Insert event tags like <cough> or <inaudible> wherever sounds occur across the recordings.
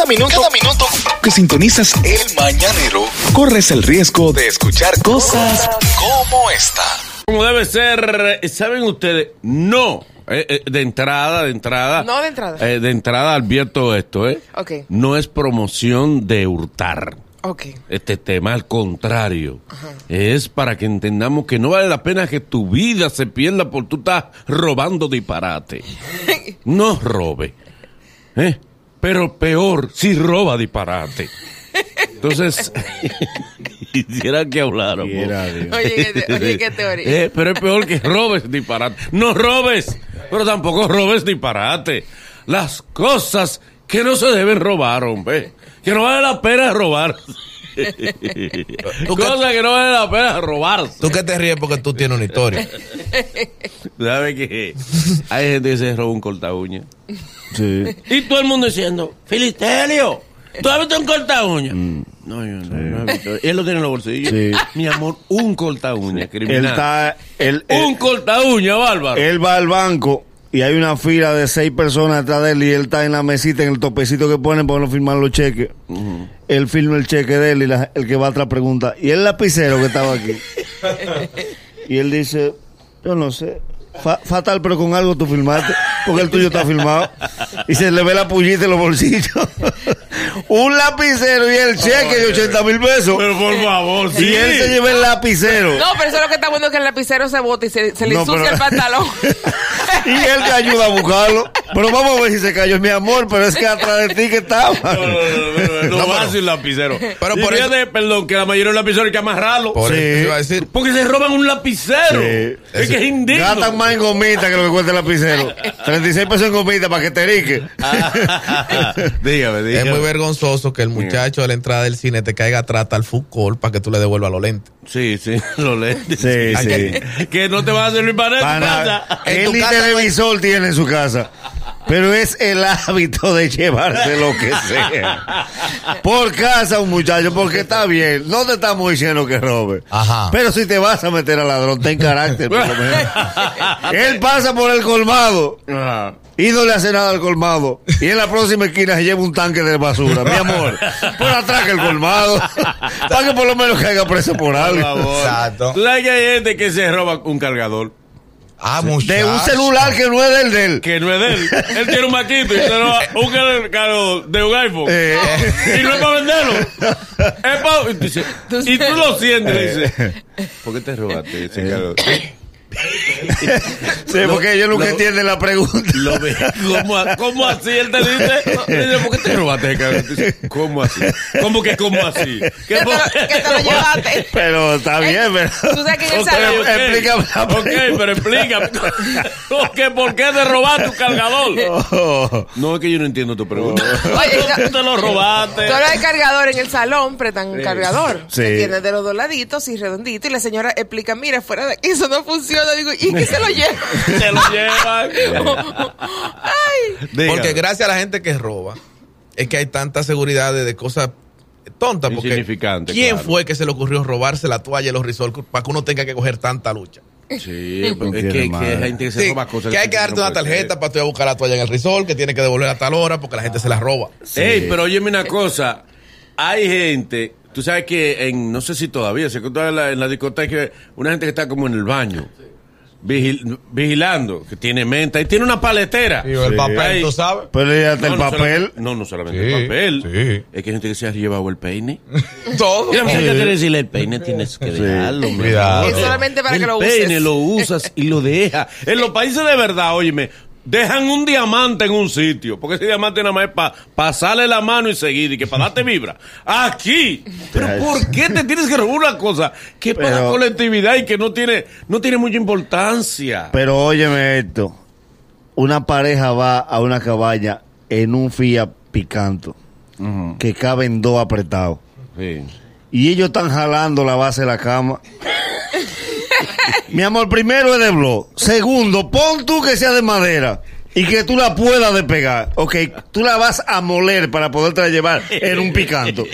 Cada minuto, cada minuto que sintonizas el mañanero, corres el riesgo de escuchar cosas como esta. Como debe ser, ¿saben ustedes? No. Eh, eh, de entrada, de entrada. No de entrada. Eh, de entrada advierto esto, ¿eh? Ok. No es promoción de hurtar. Ok. Este tema, al contrario, es para que entendamos que no vale la pena que tu vida se pierda por tú estás robando disparate. <laughs> No robe. ¿eh? Pero peor, si roba disparate. Entonces, <laughs> quisiera que habláramos. Oye, qué- oye, qué teoría. Eh, pero es peor que robes disparate. No robes, pero tampoco robes disparate. Las cosas que no se deben robar, hombre. Que no vale la pena robar. Cosas que no vale la pena robar. Tú que te ríes porque tú tienes una historia. ¿Sabes qué? Hay gente que se roba un corta uña. Sí. Y todo el mundo diciendo, Filisterio, ¿tú has visto un corta uña? No, yo no, no he visto. Él lo tiene en los bolsillos. Sí. Mi amor, un corta uña, Él criminal. está, él, él- Un corta uña, bárbaro. él va al banco y hay una fila de seis personas detrás de él y él está en la mesita, en el topecito que ponen para no firmar los cheques. Él firma el cheque de él y la- el que va atrás pregunta, ¿y el lapicero que estaba aquí? <laughs> y él dice, yo no sé. Fa- fatal, pero con algo tú firmaste, porque el tuyo está firmado. Y se le ve la pullita en los bolsillos. Un lapicero y el cheque de 80 mil pesos. Pero por favor, sí. Y él se lleva el lapicero. No, pero eso es lo que está bueno que el lapicero se bota y se, se le No, ensucia pero- el pantalón. <laughs> y él te ayuda a buscarlo. Pero vamos a ver si se cayó, mi amor, pero es que atrás de ti que estaba. No, no, no, no, no, No, va sin lapicero. pero por eso- perdón, que la mayoría de los lapiceros hay que amarrarlo. Por Sí. eso iba a decir. Porque se roban un lapicero. Sí. Es que es indigno. Gastan más en gomita que lo que cuesta el lapicero. <laughs> 36 pesos en gomita para que te rique. <laughs> dígame, dígame. Es muy vergonzoso que el muchacho a la entrada del cine te caiga atrás al court para que tú le devuelvas los lentes. Sí, sí, <laughs> lo lees. Sí, sí. Que no te va a servir para nada. Él casa, televisor tiene en su casa. Pero es el hábito de llevarse lo que sea. Por casa un muchacho, porque está bien. No te estamos diciendo que robe. Ajá. Pero si te vas a meter al ladrón, ten carácter, por lo menos. Él pasa por el colmado. Ajá. Y no le hace nada al colmado. Y en la próxima esquina se lleva un tanque de basura. Mi amor, por atrás que el colmado. Para que por lo menos caiga preso por Por algo. favor. Exacto. Tú sabes que hay gente que se roba un cargador. Ah, muchacho. De un celular que no es del de él. Que no es de él. Él tiene un maquito y se roba un cargador de un iPhone. Eh. Y no es para venderlo. Es para... Y tú, lo sientes y le dices, ¿por qué te robaste ese cargador? Sí, porque ellos nunca entienden la pregunta. Lo ve, ¿cómo, cómo así? Él te dice, le dice, ¿por qué te robaste dices, ¿Cómo así? ¿Cómo que cómo así? ¿Qué te lo, que te lo <laughs> llevaste. Pero está bien, pero. Tú sabes que en el Ok, salón. ok. Explícame la Ok, pero explícame. Ok, ¿Por qué te robaste tu cargador? <laughs> Oh. No, es que yo no entiendo tu pregunta. <laughs> Oye, ¿Por qué te lo robaste? Hablas de cargador en el salón, prestan un cargador. Sí. Que tiene de los dos laditos y redondito. Y la señora explica, mira, fuera de aquí eso no funciona. Digo, ¿y qué se lo lleva? <laughs> Se lo llevan. Ay. Porque gracias a la gente que roba, es que hay tanta seguridad de, de cosas tontas. Porque ¿Quién claro. fue que se le ocurrió robarse la toalla y los risol para que uno tenga que coger tanta lucha? Sí, No es tiene que, que gente que se Sí, roba cosas. que hay que no darte una tarjeta ser. para tú ir a buscar la toalla en el risol, que tiene que devolver a tal hora porque la gente se la roba. Ey, pero óyeme una cosa. Hay gente, tú sabes que en, no sé si todavía, se contaba en la, en la discoteca, una gente que está como en el baño, vigil- vigilando, que tiene menta y tiene una paletera. Y el papel, tú sabes. Pero ya está el no papel. solamente- no, no solamente Sí, el papel. sí. Es que hay gente que se ha llevado el peine. <laughs> Todo. Muchacha quiere decirle, el peine tienes que dejarlo. Cuidado. Es solamente para el que lo peine uses. lo usas y lo dejas. En los países de verdad, óyeme, dejan un diamante en un sitio. Porque ese diamante nada más es para pasarle la mano y seguir y que para darte vibra. Aquí. Pero ¿por qué te tienes que robar una cosa que es para la Pero- colectividad y que no tiene, no tiene mucha importancia? Pero óyeme esto. Una pareja va a una cabaña en un Fiat Picanto que caben dos apretados. Sí. Y ellos están jalando la base de la cama. Mi amor, primero es de blog. Segundo, pon tú que sea de madera. y que tú la puedas despegar. Ok, tú la vas a moler para poderte llevar en un picanto.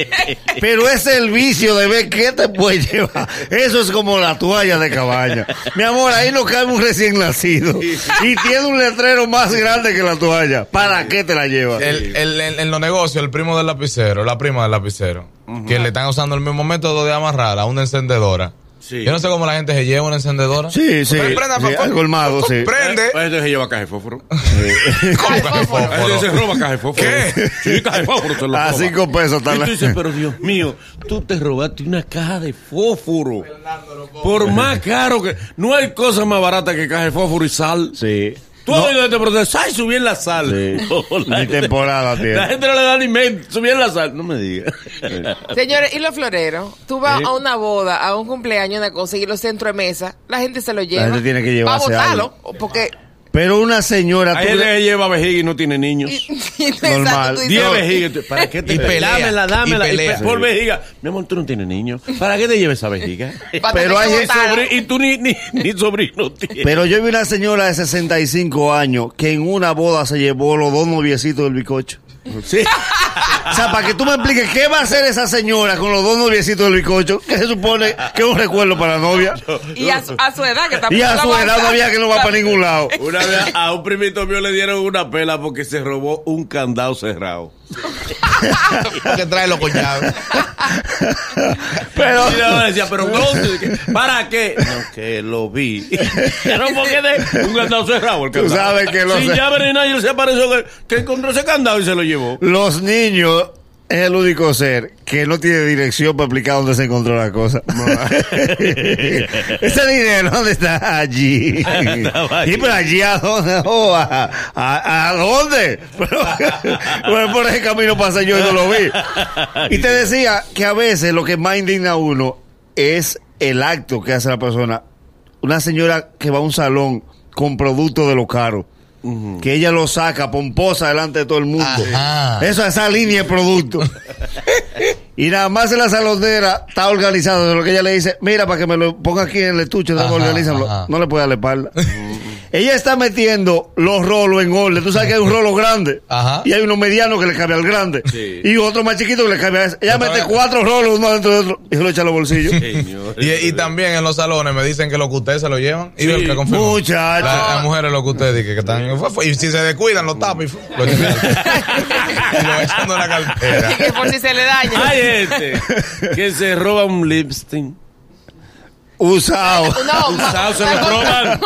Pero ese es el vicio de ver qué te puede llevar. Eso es como la toalla de cabaña. Mi amor, ahí no cabe un recién nacido. Y tiene un letrero más grande que la toalla. ¿Para qué te la llevas? El, el- el- en los negocios, el primo del lapicero, la prima del lapicero, que le están usando el mismo método de amarrar a una encendedora. Sí. Yo no sé cómo la gente se lleva una encendedora. Sí, sí. Prende, prenda, sí, fa- al colmado, sí. Prende. Pues entonces se lleva caja de fósforo. <laughs> ¿Cómo que fósforo. Entonces se roba caja de fósforo. ¿Qué? Sí, caja de fósforo se lo A roba. cinco pesos está Y tú la- dices, pero Dios mío, tú te robaste una caja de fósforo. Por más caro que... No hay cosa más barata que caja de fósforo y sal. Sí. Tú has oído este proceso. ¡Ay, subí en la sal! Sí. <laughs> No, la gente- temporada tiene. La gente no le da ni mente. Subí en la sal. No me digas. Señores, ¿y los floreros? Tú vas a una boda, a un cumpleaños, una cosa, y los centros de mesa, la gente se lo lleva. gente tiene que llevarse Va a botarlo, porque... Pero una señora. Tú gente le- lleva vejiga y no tiene niños. <laughs> Normal. Diez vejigas. ¿Para qué te Y pelea, Dámela, dámela. y pelea. pe- por vejiga. Mi amor, tú no tienes niños. ¿Para qué te lleves esa vejiga? <laughs> A Pero hay. Sobri- y tú ni, ni, ni sobrino tienes. Pero yo vi una señora de 65 años que en una boda se llevó los dos noviecitos del bicocho. Sí. <laughs> O sea, para que tú me expliques qué va a hacer esa señora con los dos noviecitos del bicocho, que se supone que es un recuerdo para la novia. Y a su, a su edad, que está Y a su edad todavía que no va para ningún lado. Una vez a un primito mío le dieron una pela porque se robó un candado cerrado. Que trae los collados. Pero, Y yo decía, pero. ¿Para qué? No, que lo vi. Pero ¿por qué de un candado cerrado? El Tú sabes que lo Sin llave ni nada, y él se apareció que, que encontró ese candado y se lo llevó. los niños es el único ser que no tiene dirección para explicar dónde se encontró la cosa. <laughs> <laughs> Ese dinero, ¿dónde está? Allí. Allí. ¿Y pero allí a dónde? Oh, a, a- ¿a dónde? Pero, <laughs> bueno, por ese camino pasé yo y no lo vi. Y te decía que a veces lo que más indigna a uno es el acto que hace la persona. Una señora que va a un salón con productos de lo caro. Que ella lo saca pomposa delante de todo el mundo. Ajá. Eso, esa línea de productos. <laughs> y nada más en la salonera está organizado. De lo que ella le dice, mira, para que me lo ponga aquí en el estuche. No le puede darle espalda. <laughs> ella está metiendo los rolos en orden. Tú sabes que hay un rolo grande. Ajá. Y hay uno mediano que le cabe al grande. Sí. Y otro más chiquito que le cabe a ese. Ella mete cuatro rolos uno dentro de otro y se lo echa a los bolsillos. Señor. Y, y también en los salones me dicen que lo que ustedes se lo llevan. Y Sí, el que confirmó. muchacho. La- Las mujeres lo que ustedes dicen que están. Y si se descuidan, lo tapan <laughs> y lo echan y lo echan en la cartera. Y que por si se le daña. Hay este que se roba un lipstick. Usado. <laughs> No, Usado, se lo roban.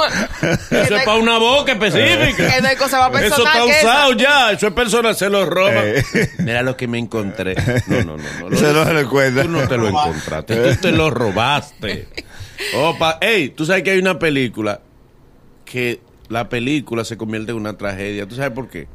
Eso es para una boca específica. que no hay cosa más Eso está usado ya. Eso es personal, se lo roban. Eh. Mira lo que me encontré. No, no, no. no Se lo cuenta. Tú no te lo encontraste. Tú te lo robaste. Opa, ey, tú sabes que hay una película que la película se convierte en una tragedia. ¿Tú sabes por qué?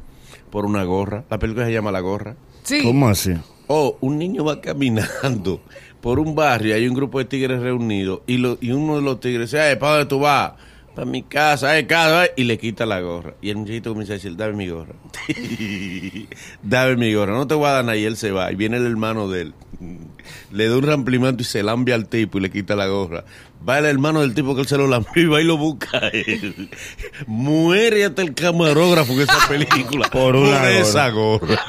Por una gorra. La película se llama La Gorra. Sí. ¿Cómo así? Oh, un niño va <laughs> caminando por un barrio, hay un grupo de tigres reunidos y, y uno de los tigres dice, "Ay, ¿para dónde tú vas? Para mi casa, eh, casa, eh", y le quita la gorra. Y el muchachito comienza a decir, dame mi gorra. <laughs> dame mi gorra, no te voy a dar nada. Y él se va. Y viene el hermano de él. <laughs> Le da un ramplimento y se lambia al tipo y le quita la gorra. Va el hermano del tipo que él se lo lambió y va y lo busca a él. Muere hasta el camarógrafo en esa película. <laughs> Por una gorra. esa gorra.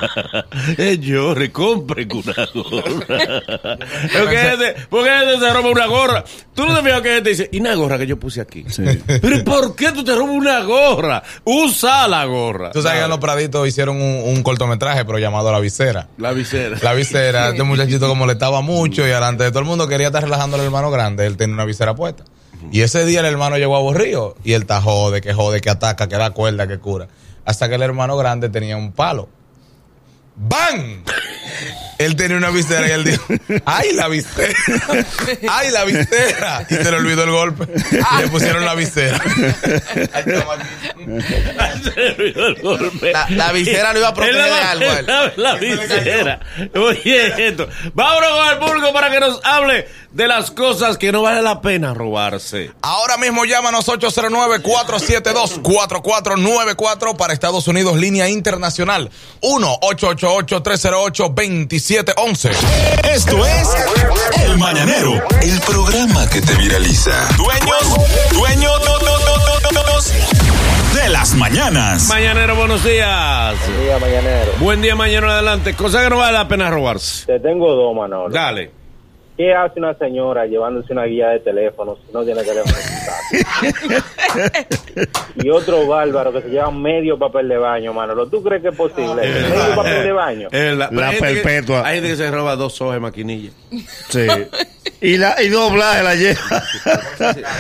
Eh, Llore, compre una gorra. <laughs> porque este, porque este se roba una gorra. Tú no te fijas que este dice, y una gorra que yo puse aquí. Pero ¿y ¿por qué tú te robas una gorra? Usa la gorra. Tú sabes que los Praditos hicieron un, un cortometraje, pero llamado La Visera. La visera. La visera, este muchachito como le estaba mucho y delante de todo el mundo quería estar relajando al hermano grande, él tenía una visera Y ese día el hermano llegó aburrido y él está jode, que jode, que ataca, que da cuerda, que cura. Hasta que el hermano grande tenía un palo. ¡Bam! Él tenía una visera y él dijo, ¡ay, la visera! ¡Ay, la visera! Y se le olvidó el golpe. Y le pusieron la visera. La- la visera lo iba a proteger de algo a él. La, la visera. Oye, esto. Vámonos con el público para que nos hable de las cosas que no vale la pena robarse. Ahora mismo llámanos 809-472-4494 para Estados Unidos, línea internacional 1-888-308-2711. Esto es El Mañanero, el programa que te viraliza. Dueños, dueños, de las mañanas. Mañanero, buenos días. Buen día, mañanero. Buen día, mañana adelante. Cosa que no vale la pena robarse. Te tengo dos, Manolo. Dale. ¿Qué hace una señora llevándose una guía de teléfono si no tiene teléfono? <laughs> y otro bárbaro que se lleva medio papel de baño, Manolo. ¿Tú crees que es posible? medio papel de baño. Es verdad. Pero La hay gente que- perpetua. hay gente que se roba dos hojas de maquinilla. Sí. <laughs> Y, la, y doblaje la lleva.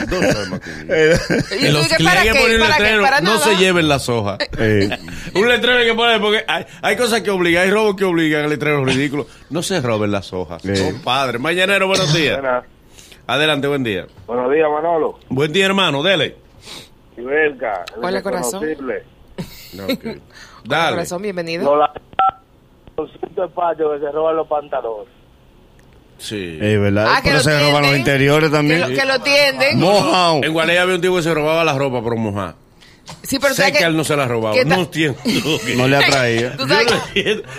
Dos hojas de maquinilla. Eh, ¿Y Los que para poner un ¿Para letrero, Para no nada. se lleven las hojas. <laughs> eh, Un letrero hay que poner porque hay, hay cosas que obligan, hay robos que obligan, el letrero ridículo. No se roben las hojas. Compadre, mañanero, buenos días. Buenas. Adelante, buen día. Buenos días, Manolo. Buen día, hermano, dele. El <laughs> Hola, corazón. irreconocible. Dale. Corazón, bienvenido. No, la... Los cinco espacios que se roban los pantalones. Sí. es verdad. Ah, que Pero se roban los interiores Que también. lo, que lo tienden. Mojao. En Gualey había un tipo que se robaba la ropa por mojar. Sí, pero sé ¿sabes que él no se la robaba. ¿Qué ta- No entiendo. <laughs> No le atraía. No.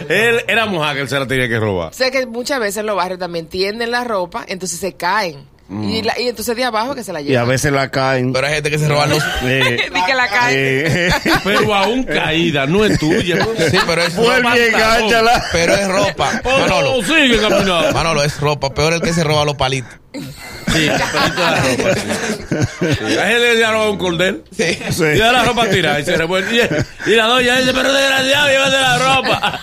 Él era mojar que él se la tenía que robar. Sé que muchas veces en los barrios también tienden la ropa, entonces se caen. Y, la- y entonces de abajo que se la Y a llevan. veces la caen. Pero hay gente que se roba los... <laughs> Eh, <laughs> Di que la caen. eh, <laughs> Pero aún caída, no es tuya. Sí, pero es Vuelve y ropa. Pero es ropa. Oh, Manolo. sigue caminando. Manolo, es ropa. Peor el que se roba los palitos. Sí, de la ropa. Sí. Sí. Hay gente que se ha robado un cordel. Sí. sí. Y da la ropa tirada y se revuelve. Y, y la doña dice, pero desgraciado, llévate la ropa.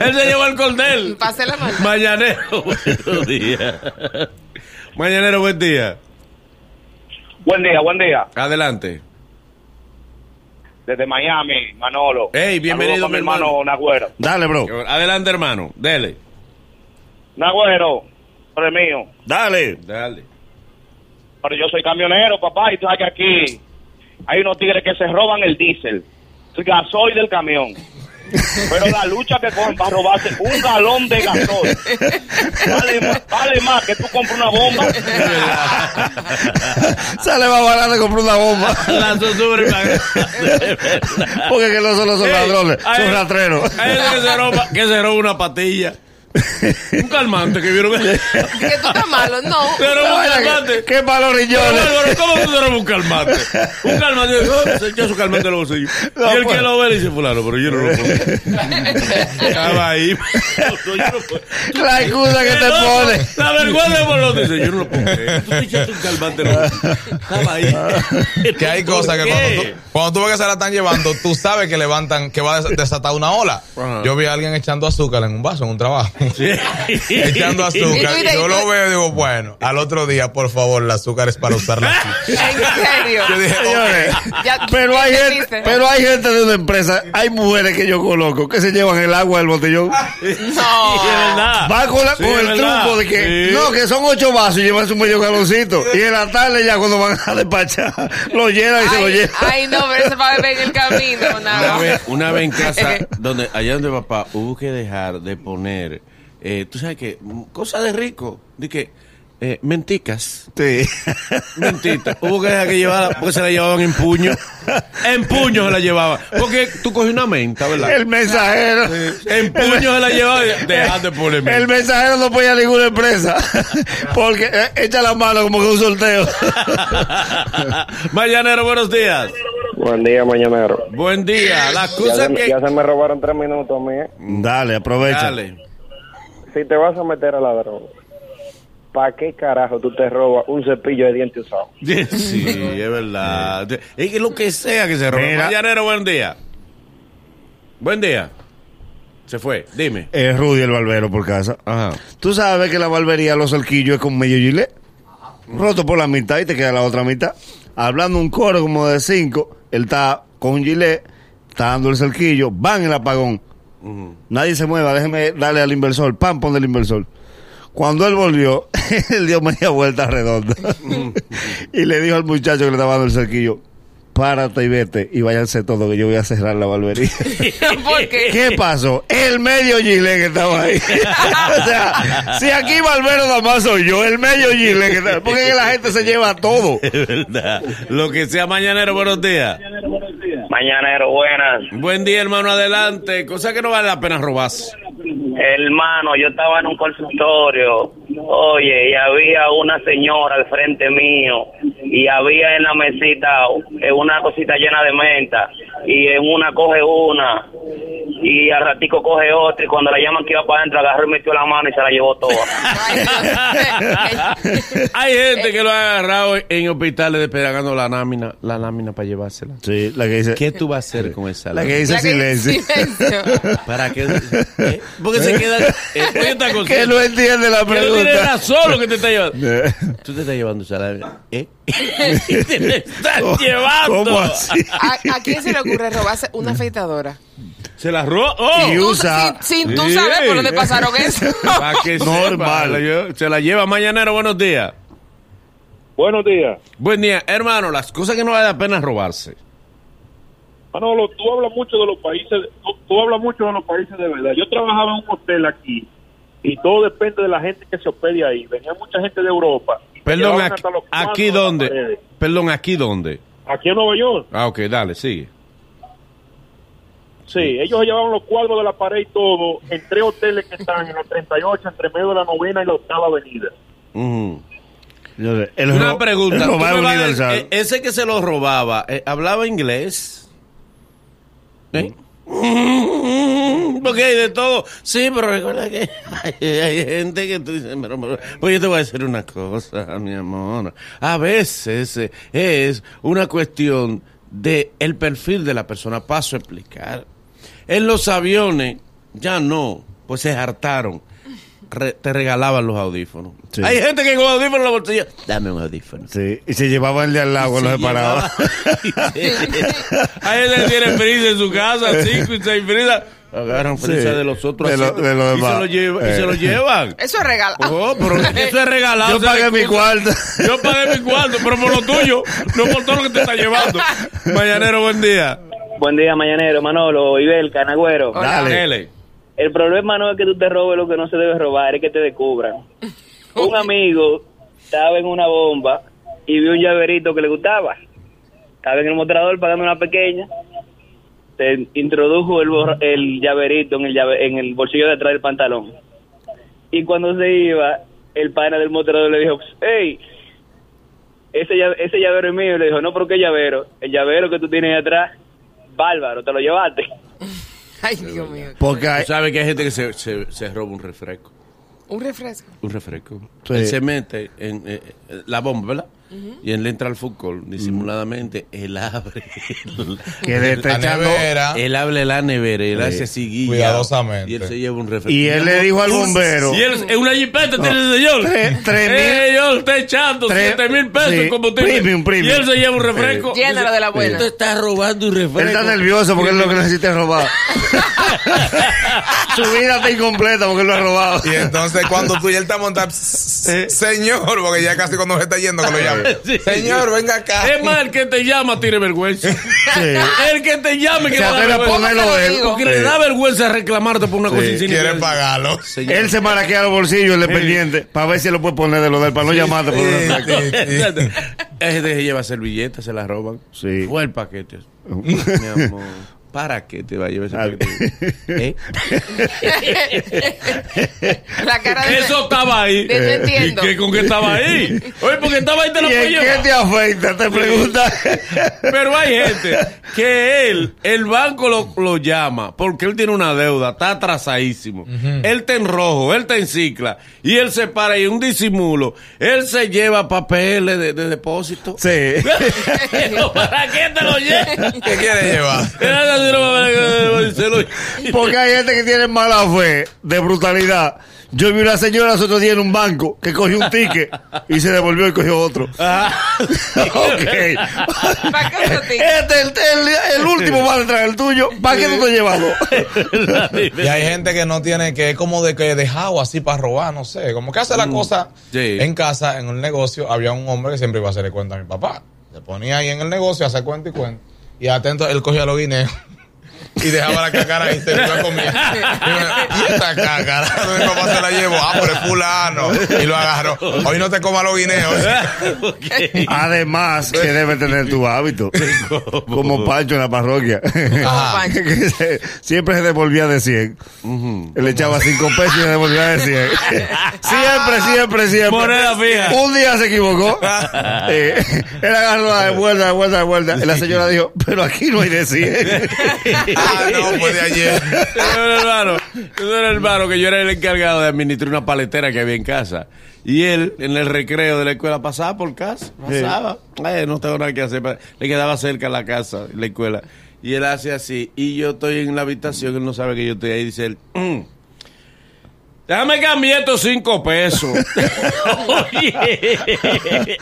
Él se llevó el cordel. Pase la mano. Mañanero, buenos días. Mañanero, buen día. Buen día, buen día. Adelante. Desde Miami, Manolo. Ey, bienvenido, mi mi hermano Nagüero. Dale, bro. Adelante, hermano. Dele. Nagüero, el mío. Dale. Dale. Pero yo soy camionero, papá, y tú sabes que aquí hay unos tigres que se roban el diésel, el gasoil del camión. Pero la lucha que cogen para robarse un galón de gasoil vale, más- vale más que tú compras una bomba. <laughs> Sale más barato comprar una bomba. La. <laughs> Porque que no solo son ladrones, son ratreros. Que se roba una patilla. Un calmante que vieron. <laughs> Que tú estás malo, no. Se roba un calmante. ¿Qué, Pero, riñones. ¿Cómo tú robas un calmante? Un calmante. Se echó su calmante en los bolsillos. No, y el pues. que lo ve le dice, fulano, pero yo no lo pongo. <laughs> Estaba ahí. <laughs> Yo. La excusa que te No, pone. La vergüenza por lo dice, yo no lo pongo. Tú te echaste un calmante en los bolsillos. Estaba ahí. Que hay ¿Por cosas que cuando tú, cuando tú ves que se la están llevando, tú sabes que levantan, que va a des- desatar una ola. Ajá. Yo vi a alguien echando azúcar en un vaso en un trabajo. Sí. echando azúcar. Y yo lo veo y digo, bueno, al otro día, por favor, el azúcar es para usarla. <laughs> En serio. Yo dije, Señores, Ya- <laughs> pero hay gente, pero hay gente de una empresa, hay mujeres que yo conozco que se llevan el agua del botellón. <laughs> No. Va con, la- Sí, con el verdad. truco de que Sí. no, que son ocho vasos y llevan su medio galoncito. Y en la tarde ya cuando van a despachar, lo llenan y se lo Ay, llevan. ay, no, pero eso para beber en el camino. Una nada. vez, una vez en casa, donde allá donde papá hubo que dejar de poner, eh, tú sabes que, cosa de rico, de que, eh, menticas, Sí. mentitas, hubo que dejar que llevara, porque se la llevaban en puño, en puño se la llevaban, porque tú coges una menta, ¿verdad? El mensajero. En puño se la llevaban y dejaste de poner El menta. mensajero no apoya a ninguna empresa. Porque eh, echa la mano como que un sorteo. Mañanero, buenos días. Buen día, mañanero. Buen día. La Ya cosa se, que... ya se me robaron tres minutos a mí. ¿eh? Dale, aprovecha. Dale. Si te vas a meter a la droga, ¿para qué carajo tú te robas un cepillo de dientes usado? <laughs> Sí, es verdad. Es que lo que sea que se robe. Mañanero, buen día. Buen día. Se fue, dime. Es Rudy el barbero por casa. Ajá. Tú sabes que la barbería Los Cerquillos es con medio gilet. Roto por la mitad y te queda la otra mitad. Hablando un coro como de cinco, él está con un gilet, está dando el cerquillo, van el apagón. Nadie se mueva, déjeme darle al inversor, pam, pon el inversor. Cuando él volvió, <laughs> él dio media vuelta redonda. <laughs> y le dijo al muchacho que le estaba dando el cerquillo, párate y vete y váyanse todos que yo voy a cerrar la barbería. <laughs> ¿Por qué? ¿Qué pasó? El medio gilet que estaba ahí. o sea, si aquí Barbero nada más soy yo, el medio gilet que está Porque es que la gente se lleva todo. Es verdad. Lo que sea mañanero, buenos días. Mañanero, buenas. Buen día, hermano, adelante. Cosa que no vale la pena robarse. Hermano, yo estaba en un consultorio, oye, y había una señora al frente mío y había en la mesita eh, una cosita llena de menta y en una coge una y al ratico coge otra y cuando la llaman que iba para adentro agarró y metió la mano y se la llevó toda. <laughs> Hay gente que lo ha agarrado en hospitales despegando la lámina, la lámina para llevársela. Sí, la que dice. ¿Qué tú vas a hacer con esa La lámina? que dice La que- silencio. silencio. <laughs> ¿Para qué? ¿Eh? Porque se queda... Eh. Que no entiende la Que no tiene pregunta. razón lo que te está llevando. <laughs> Eh, Tú te estás llevando esa lámina. ¿Eh? Y te la estás llevando. ¿Cómo así? ¿A, a quién se le ocurre robarse una afeitadora? Se la roba. ¡Oh! Y usa- sin, sin tú Sí. saber por dónde pasaron <laughs> eso. Pa' que Normal. sepa, Se la lleva mañanero. Buenos días. Buenos días. Buen día. Hermano, las cosas que no vale la pena robarse. Manolo, tú hablas mucho de los países, tú, tú hablas mucho de los países de verdad. Yo trabajaba en un hotel aquí y todo depende de la gente que se hospede ahí. Venía mucha gente de Europa. Perdón, aquí, aquí dónde. Perdón, aquí dónde. Aquí en Nueva York. Ah, ok, dale, sigue. Sí, ellos se llevaban los cuadros de la pared y todo en tres hoteles que están en la 38, entre medio de la novena y la octava avenida. Sé, el Una pregunta. el ¿tú robar me vas a- universal. eh, ese que se lo robaba, eh, ¿hablaba inglés? ¿Eh? Porque hay de todo. Sí, pero recuerda que hay, <laughs> hay gente que tú dices, pero, pero, pues yo te voy a decir una cosa, mi amor. A veces eh, es una cuestión de el perfil de la persona. Paso a explicar. En los aviones, ya no, pues se hartaron. Re- te regalaban los audífonos. Sí. Hay gente que con audífonos en la bolsilla, dame un audífono. Sí, y se llevaba el de al lado cuando se paraba. Hay gente que tiene prisa en su casa, cinco y seis prisas. Agarran Sí. prisa de los otros De lo- de los y, se demás. lo lleva- y Eh. se lo llevan. Eso es regalo. Oh, pero <laughs> eso es regalado. Yo o sea, pagué mi cuarto. Yo pagué mi cuarto, pero por lo tuyo, no por todo lo que te está llevando. <laughs> Mañanero, buen día. Buen día, mañanero, Manolo, Ibel, Canagüero. Dale. El problema no es que tú te robes lo que no se debe robar, es que te descubran. <laughs> Un amigo estaba en una bomba y vio un llaverito que le gustaba. Estaba en el mostrador pagando una pequeña. Se introdujo el, el llaverito en el, llave- en el bolsillo de atrás del pantalón. Y cuando se iba, el pana del mostrador le dijo, hey, ese, llave- ese llavero es mío. Y le dijo, no, pero ¿qué llavero? El llavero que tú tienes ahí atrás, bárbaro, te lo llevaste. <laughs> Ay, Dios mío. Porque hay, Tú sabes que hay gente que se, se, se roba un refresco. Un refresco. Un refresco. Sí. Él se mete en eh, eh, la bomba, ¿verdad? Y él entra al fútbol disimuladamente. Él abre. <laughs> que le está La echando- nevera. Él abre la nevera y él Sí. hace así. Cuidadosamente. Y él se lleva un refresco. Y él le dijo al bombero. Y él, en una jipeta tiene el señor. Tres- tres mil- Eh, yo está echando tres- siete mil pesos sí, en combustible. premium, premium. Y él se lleva un refresco. Llénalo de la buena. Usted está robando un refresco. Él está nervioso porque él lo que necesita es robar. <laughs> Su vida está incompleta porque él lo ha robado. Y entonces cuando tú y él está montado, señor, porque ya casi cuando se está yendo que lo llama. <laughs> Sí. Señor, venga acá. Es más, el que te llama tiene vergüenza. <laughs> El que te llame que Se le da vergüenza. ponerlo él. Porque le da vergüenza reclamarte por una cosa. Quiere pagarlo. Señor. Él se maraquea los bolsillos, el dependiente, para ver si lo puede poner de lo del, para no llamarte que lleva servilletas, se las roban. Sí. Fue el paquete. <laughs> Mi amor. ¿Para qué te va a llevar ese Al- paquete? <laughs> ¿Eh? <laughs> La cara de... Eso estaba ahí. De no entiendo. ¿Y qué, con qué estaba ahí? <laughs> Oye, porque estaba ahí te la ¿Y en qué llevar. te afecta? Te pregunta. Pero hay gente que él, el banco lo, lo llama porque él tiene una deuda, está atrasadísimo. Él está en rojo, él está en cicla y él se para y un disimulo. Él se lleva papeles de, de depósito. Sí. ¿Para qué te lo llevas? ¿Qué quiere llevar? Porque hay gente que tiene mala fe, de brutalidad. Yo vi una señora el otro día en un banco que cogió un ticket y se devolvió y cogió otro. <laughs> ok. ¿Para qué otro ticket? Este es el, el- el último va a entrar el tuyo. ¿Para qué tú te llevas? <laughs> Y hay gente que no tiene, que es como de que dejado así para robar, no sé. Como que hace la cosa Sí. en casa, en un negocio. Había un hombre que siempre iba a hacerle cuenta a mi papá. Se ponía ahí en el negocio, hace cuenta y cuenta. Y atento, él cogía los guineos. Y dejaba la cacara ahí, se lo iba a comer. <laughs> Y Esta cácara, mi papá se la llevó. Ah, pero es fulano. Y lo agarró. Hoy no te comas los guineos. <laughs> Además, que <laughs> debe tener tu hábito. Como Pancho en la parroquia. Se- siempre se devolvía de 100. Él le echaba 5 pesos y se devolvía de 100. siempre, siempre, siempre. Moneda fija. Un día se equivocó. Eh, él agarró de vuelta, de vuelta, de vuelta. Y la señora dijo, pero aquí no hay de 100. Ah, no, fue de ayer. <laughs> Era hermano, era hermano que yo era el encargado de administrar una paletera que había en casa. Y él, en el recreo de la escuela, pasaba por casa. Pasaba. No tengo nada que hacer. Le quedaba cerca la casa, la escuela. Y él hace así. Y yo estoy en la habitación, él no sabe que yo estoy ahí. Dice él, "Mm, Déjame cambiar estos cinco pesos. <laughs> Oye.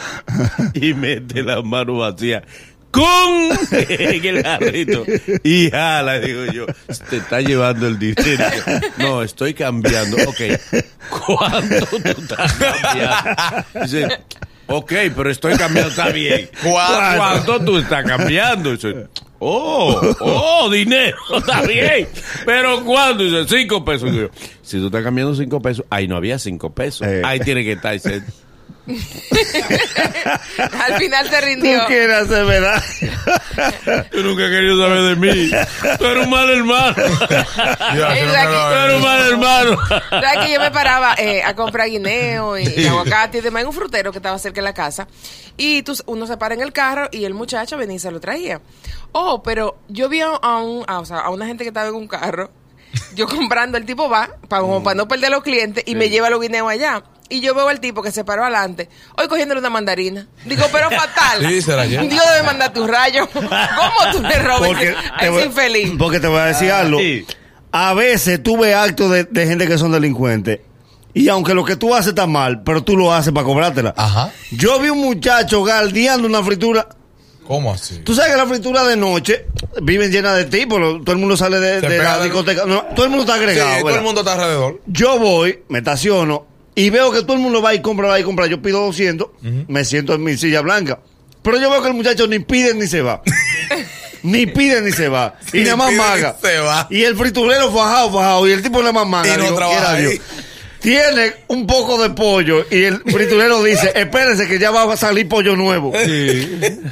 <laughs> y mete la mano vacía. Con en el jarrito. Y jala, digo yo. Te está llevando el dinero. No, estoy cambiando. Ok. ¿Cuánto tú estás cambiando? Dice, ok, pero estoy cambiando. Está bien. ¿Cuánto? ¿Cuánto tú estás cambiando? Dice, oh, oh, dinero. Está bien. Pero ¿cuánto? Dice, cinco pesos. Digo si tú estás cambiando cinco pesos, ahí no había cinco pesos. Eh. Ahí tiene que estar. Dice, <laughs> Al final te Tú rindió. quieres hacer verdad. Tú nunca querido saber de mí. Tú eres un mal hermano. Yo, Tú eres un mal hermano. ¿Sabes que yo me paraba eh, a comprar guineo y, y aguacate y demás en un frutero que estaba cerca de la casa? Y tú, uno se para en el carro y el muchacho venía y se lo traía. Oh, pero yo vi a, a un, a, o sea, a una gente que estaba en un carro, yo comprando, el tipo va, para, como para no perder a los clientes, y me lleva los guineos allá. Y yo veo al tipo que se paró adelante, hoy cogiéndole una mandarina. Digo, pero <laughs> fatal. Sí. Dios debe mandarte un rayo. <laughs> ¿Cómo tú le robas Porque a ese infeliz? porque te voy a decir algo. Sí. A veces tú ves actos de, de gente que son delincuentes. Y aunque lo que tú haces está mal, pero tú lo haces para cobrártela. Ajá. Yo vi un muchacho galdeando una fritura. ¿Cómo así? Tú sabes que la fritura de noche viven llenas de tipos. Todo el mundo sale de, la discoteca. No, todo el mundo está Sí, agregado. todo ¿verdad? el mundo está alrededor. Yo voy, me estaciono y veo que todo el mundo va y compra, va y compra. Yo pido 200, me siento en mi silla blanca. Pero yo veo que el muchacho ni pide ni se va. <laughs> ni pide ni se va. y nada más maga. se va. Y el friturero fajado, fajado. Y el tipo nada más maga. Y no Digo, trabaja quiera ahí. Tiene un poco de pollo y el friturero dice, espérense que ya va a salir pollo nuevo.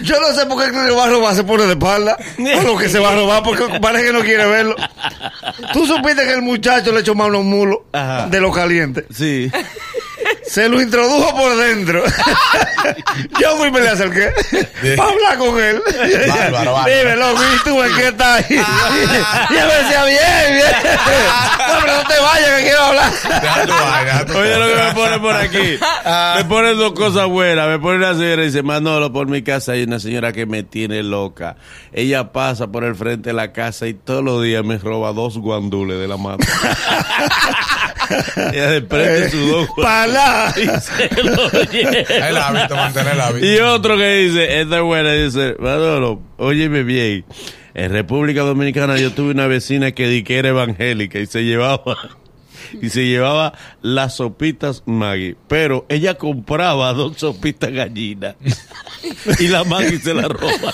Yo no sé por qué que va a robar, se pone de espalda. O lo que se va a robar porque parece que no quiere verlo. Tú supiste que el muchacho le echó más unos mulos Ajá. de lo caliente. Sí. Se lo introdujo por dentro. <laughs> Yo fui y me le acerqué para hablar con él. Bárbaro, bárbaro. Dime, loco, ¿y tú en qué estás? <laughs> y él me decía, bien, bien. <laughs> No, pero no te vayas, que quiero hablar. Oye, lo que me pone por aquí. Me pone dos cosas buenas. Me pone una señora y dice, Manolo, por mi casa hay una señora que me tiene loca. Ella pasa por el frente de la casa y todos los días me roba dos guandules de la mata. Ella desprende su dos Y <laughs> se lo lleva. El hábito, mantener el hábito. Y otro que dice, esta es buena, dice, Manolo, óyeme bien. En República Dominicana yo tuve una vecina que di que era evangélica y se llevaba <laughs> y se llevaba las sopitas Maggie, pero ella compraba dos sopitas gallinas <laughs> y la Maggie se la roba. <laughs>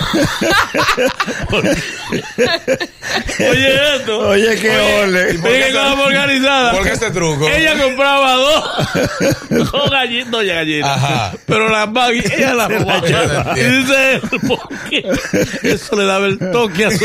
Oye esto. Oye, qué ole. Que como organizada. ¿Por qué este truco? Ella compraba dos con gallinas, no ya gallinas. Ajá. Pero las Maggie, ella las robaba. Y dice él, porque eso le daba el toque a su